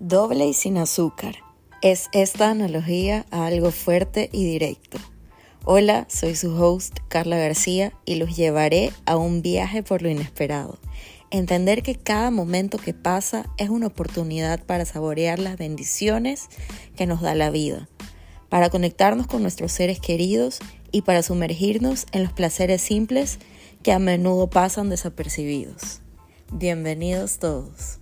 Doble y sin azúcar. Es esta analogía a algo fuerte y directo. Hola, soy su host Carla García y los llevaré a un viaje por lo inesperado. Entender que cada momento que pasa es una oportunidad para saborear las bendiciones que nos da la vida, para conectarnos con nuestros seres queridos y para sumergirnos en los placeres simples que a menudo pasan desapercibidos. Bienvenidos todos.